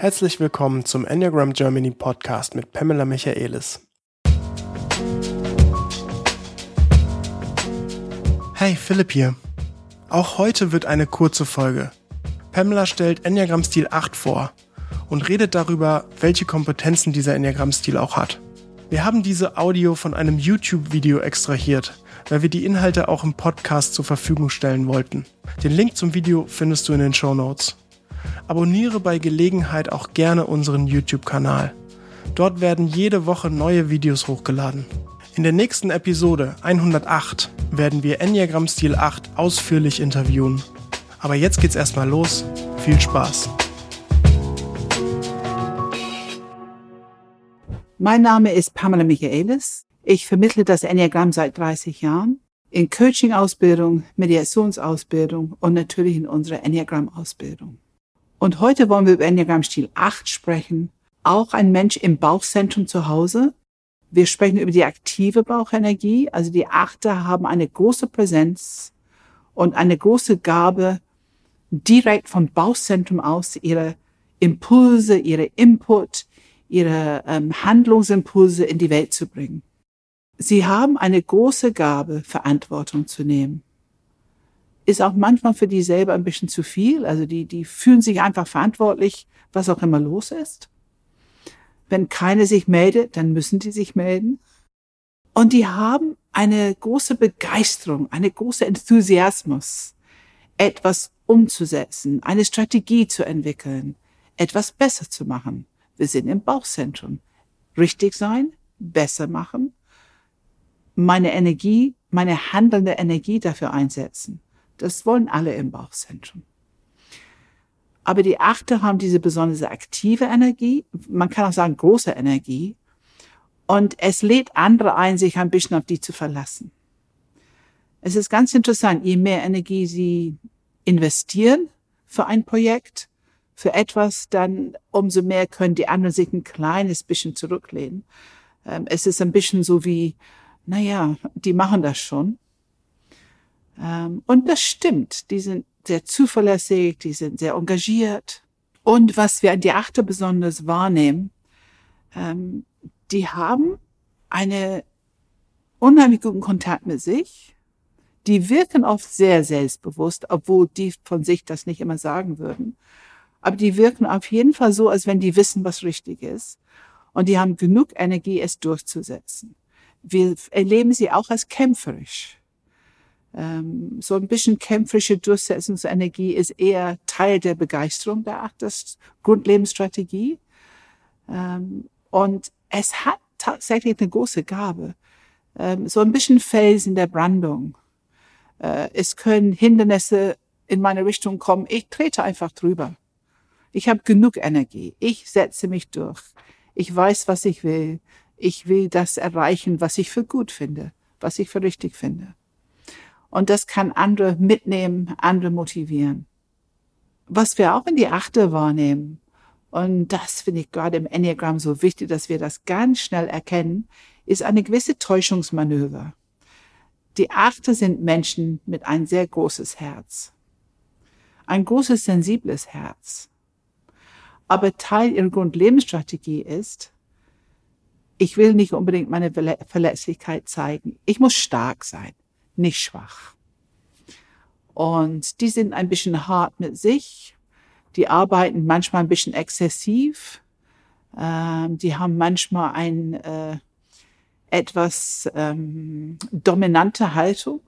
Herzlich willkommen zum Enneagram Germany Podcast mit Pamela Michaelis. Hey, Philipp hier. Auch heute wird eine kurze Folge. Pamela stellt Enneagram Stil 8 vor und redet darüber, welche Kompetenzen dieser Enneagram Stil auch hat. Wir haben diese Audio von einem YouTube-Video extrahiert, weil wir die Inhalte auch im Podcast zur Verfügung stellen wollten. Den Link zum Video findest du in den Show Notes. Abonniere bei Gelegenheit auch gerne unseren YouTube-Kanal. Dort werden jede Woche neue Videos hochgeladen. In der nächsten Episode 108 werden wir Enneagram Stil 8 ausführlich interviewen. Aber jetzt geht's erstmal los. Viel Spaß! Mein Name ist Pamela Michaelis. Ich vermittle das Enneagramm seit 30 Jahren in Coaching-Ausbildung, Mediationsausbildung und natürlich in unserer Enneagramm-Ausbildung. Und heute wollen wir über Enneagramm-Stil 8 sprechen. Auch ein Mensch im Bauchzentrum zu Hause. Wir sprechen über die aktive Bauchenergie. Also die Achter haben eine große Präsenz und eine große Gabe, direkt vom Bauchzentrum aus ihre Impulse, ihre Input, ihre ähm, Handlungsimpulse in die Welt zu bringen. Sie haben eine große Gabe, Verantwortung zu nehmen ist auch manchmal für die selber ein bisschen zu viel. Also die, die fühlen sich einfach verantwortlich, was auch immer los ist. Wenn keine sich meldet, dann müssen die sich melden. Und die haben eine große Begeisterung, eine große Enthusiasmus, etwas umzusetzen, eine Strategie zu entwickeln, etwas besser zu machen. Wir sind im Bauchzentrum. Richtig sein, besser machen, meine Energie, meine handelnde Energie dafür einsetzen. Das wollen alle im Bauchzentrum. Aber die Achte haben diese besondere aktive Energie, man kann auch sagen große Energie, und es lädt andere ein, sich ein bisschen auf die zu verlassen. Es ist ganz interessant, je mehr Energie sie investieren für ein Projekt, für etwas, dann umso mehr können die anderen sich ein kleines bisschen zurücklehnen. Ähm, es ist ein bisschen so wie, naja, die machen das schon. Ähm, und das stimmt. Die sind sehr zuverlässig, die sind sehr engagiert. Und was wir an die Achte besonders wahrnehmen, ähm, die haben eine unheimlich guten Kontakt mit sich. Die wirken oft sehr selbstbewusst, obwohl die von sich das nicht immer sagen würden. Aber die wirken auf jeden Fall so, als wenn die wissen, was richtig ist. Und die haben genug Energie, es durchzusetzen. Wir erleben sie auch als kämpferisch ähm, so ein bisschen kämpferische Durchsetzungsenergie ist eher Teil der Begeisterung der Achters Grundlebensstrategie. Ähm, und es hat tatsächlich eine große Gabe. Ähm, so ein bisschen Fels in der Brandung. Äh, es können Hindernisse in meine Richtung kommen. Ich trete einfach drüber. Ich habe genug Energie. Ich setze mich durch. Ich weiß, was ich will. Ich will das erreichen, was ich für gut finde, was ich für richtig finde. Und das kann andere mitnehmen, andere motivieren. Was wir auch in die Achte wahrnehmen, und das finde ich gerade im Enneagramm so wichtig, dass wir das ganz schnell erkennen, ist eine gewisse Täuschungsmanöver. Die Achte sind Menschen mit ein sehr großes Herz. Ein großes, sensibles Herz. Aber Teil ihrer Grundlebensstrategie ist, ich will nicht unbedingt meine Verletzlichkeit zeigen. Ich muss stark sein nicht schwach. Und die sind ein bisschen hart mit sich. Die arbeiten manchmal ein bisschen exzessiv. Ähm, die haben manchmal ein äh, etwas ähm, dominante Haltung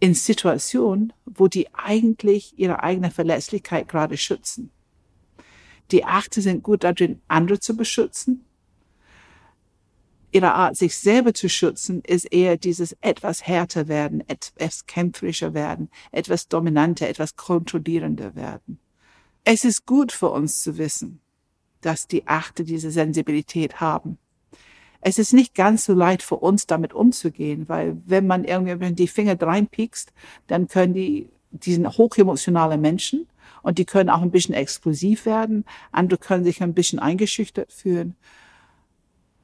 in Situationen, wo die eigentlich ihre eigene Verletzlichkeit gerade schützen. Die Achte sind gut darin, andere zu beschützen ihre Art, sich selber zu schützen, ist eher dieses etwas härter werden, etwas kämpferischer werden, etwas dominanter, etwas kontrollierender werden. Es ist gut für uns zu wissen, dass die Achte diese Sensibilität haben. Es ist nicht ganz so leicht für uns, damit umzugehen, weil wenn man irgendwie die Finger reinpiekst, dann können die, die sind hochemotionale Menschen und die können auch ein bisschen explosiv werden. Andere können sich ein bisschen eingeschüchtert fühlen.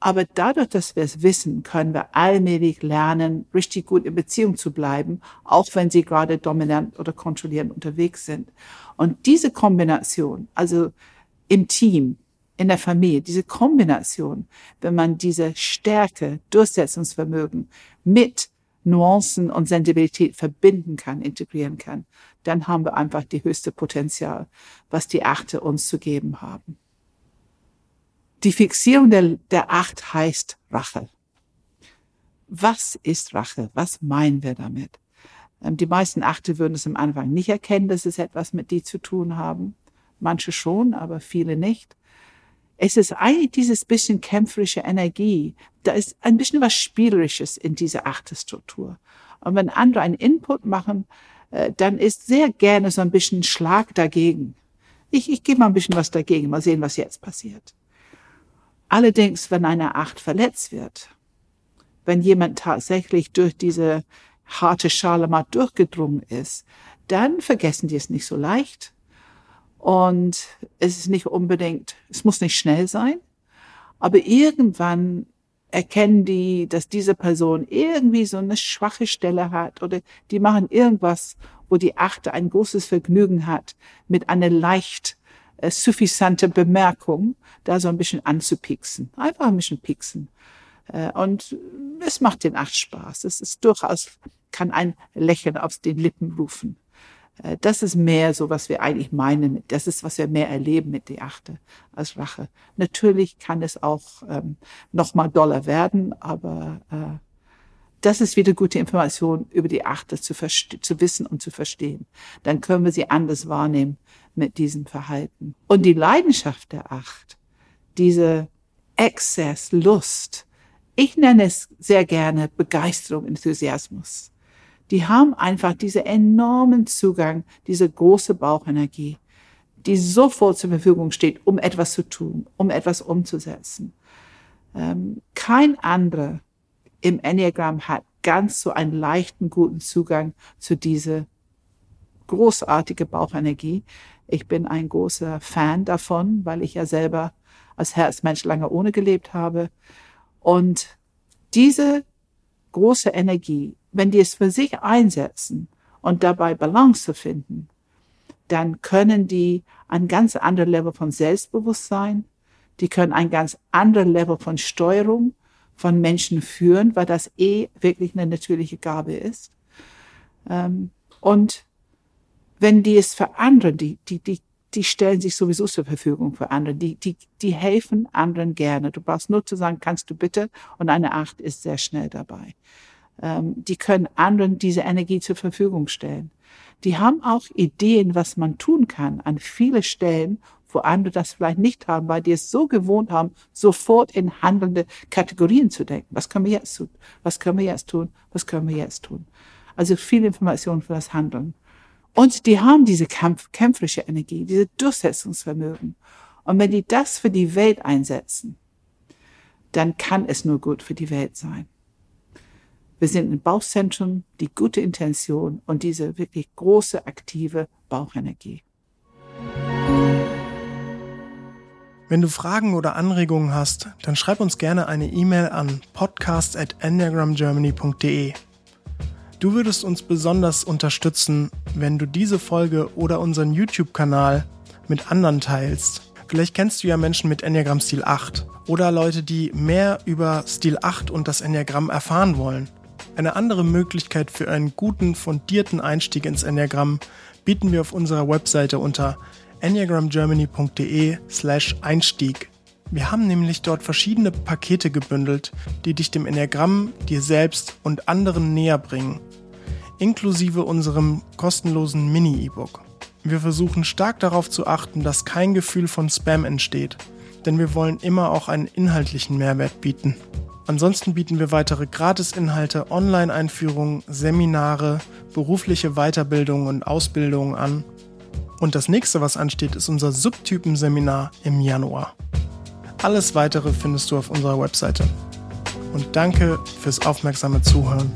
Aber dadurch, dass wir es wissen, können wir allmählich lernen, richtig gut in Beziehung zu bleiben, auch wenn sie gerade dominant oder kontrollierend unterwegs sind. Und diese Kombination, also im Team, in der Familie, diese Kombination, wenn man diese Stärke, Durchsetzungsvermögen mit Nuancen und Sensibilität verbinden kann, integrieren kann, dann haben wir einfach die höchste Potenzial, was die Achte uns zu geben haben. Die Fixierung der, der Acht heißt Rache. Was ist Rache? Was meinen wir damit? Ähm, die meisten Achte würden es am Anfang nicht erkennen, dass es etwas mit die zu tun haben. Manche schon, aber viele nicht. Es ist eigentlich dieses bisschen kämpferische Energie. Da ist ein bisschen was Spielerisches in dieser Achterstruktur. Und wenn andere einen Input machen, äh, dann ist sehr gerne so ein bisschen Schlag dagegen. Ich, ich gebe mal ein bisschen was dagegen, mal sehen, was jetzt passiert. Allerdings, wenn eine Acht verletzt wird, wenn jemand tatsächlich durch diese harte Schale mal durchgedrungen ist, dann vergessen die es nicht so leicht. Und es ist nicht unbedingt, es muss nicht schnell sein, aber irgendwann erkennen die, dass diese Person irgendwie so eine schwache Stelle hat oder die machen irgendwas, wo die Achte ein großes Vergnügen hat, mit einer leicht äh, suffisante Bemerkung da so ein bisschen anzupixen. Einfach ein bisschen pixen. Äh, und es macht den Acht Spaß. Es ist durchaus, kann ein Lächeln auf den Lippen rufen. Äh, das ist mehr so, was wir eigentlich meinen. Das ist, was wir mehr erleben mit die Achte als Rache. Natürlich kann es auch ähm, noch mal doller werden, aber äh, das ist wieder gute Information über die Achte zu, zu wissen und zu verstehen. Dann können wir sie anders wahrnehmen mit diesem Verhalten. Und die Leidenschaft der Acht, diese Exzess, Lust, ich nenne es sehr gerne Begeisterung, Enthusiasmus die haben einfach diese enormen Zugang, diese große Bauchenergie, die sofort zur Verfügung steht, um etwas zu tun, um etwas umzusetzen. Ähm, kein anderer im Enneagramm hat ganz so einen leichten, guten Zugang zu dieser großartige Bauchenergie. Ich bin ein großer Fan davon, weil ich ja selber als Herzmensch lange ohne gelebt habe. Und diese große Energie wenn die es für sich einsetzen und dabei Balance zu finden, dann können die ein ganz anderes Level von Selbstbewusstsein, die können ein ganz anderes Level von Steuerung von Menschen führen, weil das eh wirklich eine natürliche Gabe ist. Ähm, und wenn die es für andere, die, die, die, die stellen sich sowieso zur Verfügung für andere, die, die, die helfen anderen gerne. Du brauchst nur zu sagen, kannst du bitte? Und eine Acht ist sehr schnell dabei ähm, die können anderen diese Energie zur Verfügung stellen. Die haben auch Ideen, was man tun kann an viele Stellen, wo andere das vielleicht nicht haben, weil die es so gewohnt haben, sofort in handelnde Kategorien zu denken. Was können wir jetzt tun? Was können wir jetzt tun? Was können wir jetzt tun? Also viel Information für das Handeln. Und die haben diese Kampf, kämpferische Energie, diese Durchsetzungsvermögen. Und wenn die das für die Welt einsetzen, dann kann es nur gut für die Welt sein. Wir sind ein Bauchzentrum, die gute Intention und diese wirklich große, aktive Bauchenergie. Wenn du Fragen oder Anregungen hast, dann schreib uns gerne eine E-Mail an podcast.enneagramgermany.de. Du würdest uns besonders unterstützen, wenn du diese Folge oder unseren YouTube-Kanal mit anderen teilst. Vielleicht kennst du ja Menschen mit Enneagramm Stil 8 oder Leute, die mehr über Stil 8 und das Enneagramm erfahren wollen. Eine andere Möglichkeit für einen guten, fundierten Einstieg ins Enneagramm bieten wir auf unserer Webseite unter enneagramgermany.de slash Einstieg. Wir haben nämlich dort verschiedene Pakete gebündelt, die dich dem Enneagramm, dir selbst und anderen näher bringen, inklusive unserem kostenlosen Mini-E-Book. Wir versuchen stark darauf zu achten, dass kein Gefühl von Spam entsteht, denn wir wollen immer auch einen inhaltlichen Mehrwert bieten. Ansonsten bieten wir weitere Gratisinhalte, Online-Einführungen, Seminare, berufliche Weiterbildungen und Ausbildungen an. Und das nächste, was ansteht, ist unser Subtypenseminar im Januar. Alles weitere findest du auf unserer Webseite. Und danke fürs aufmerksame Zuhören.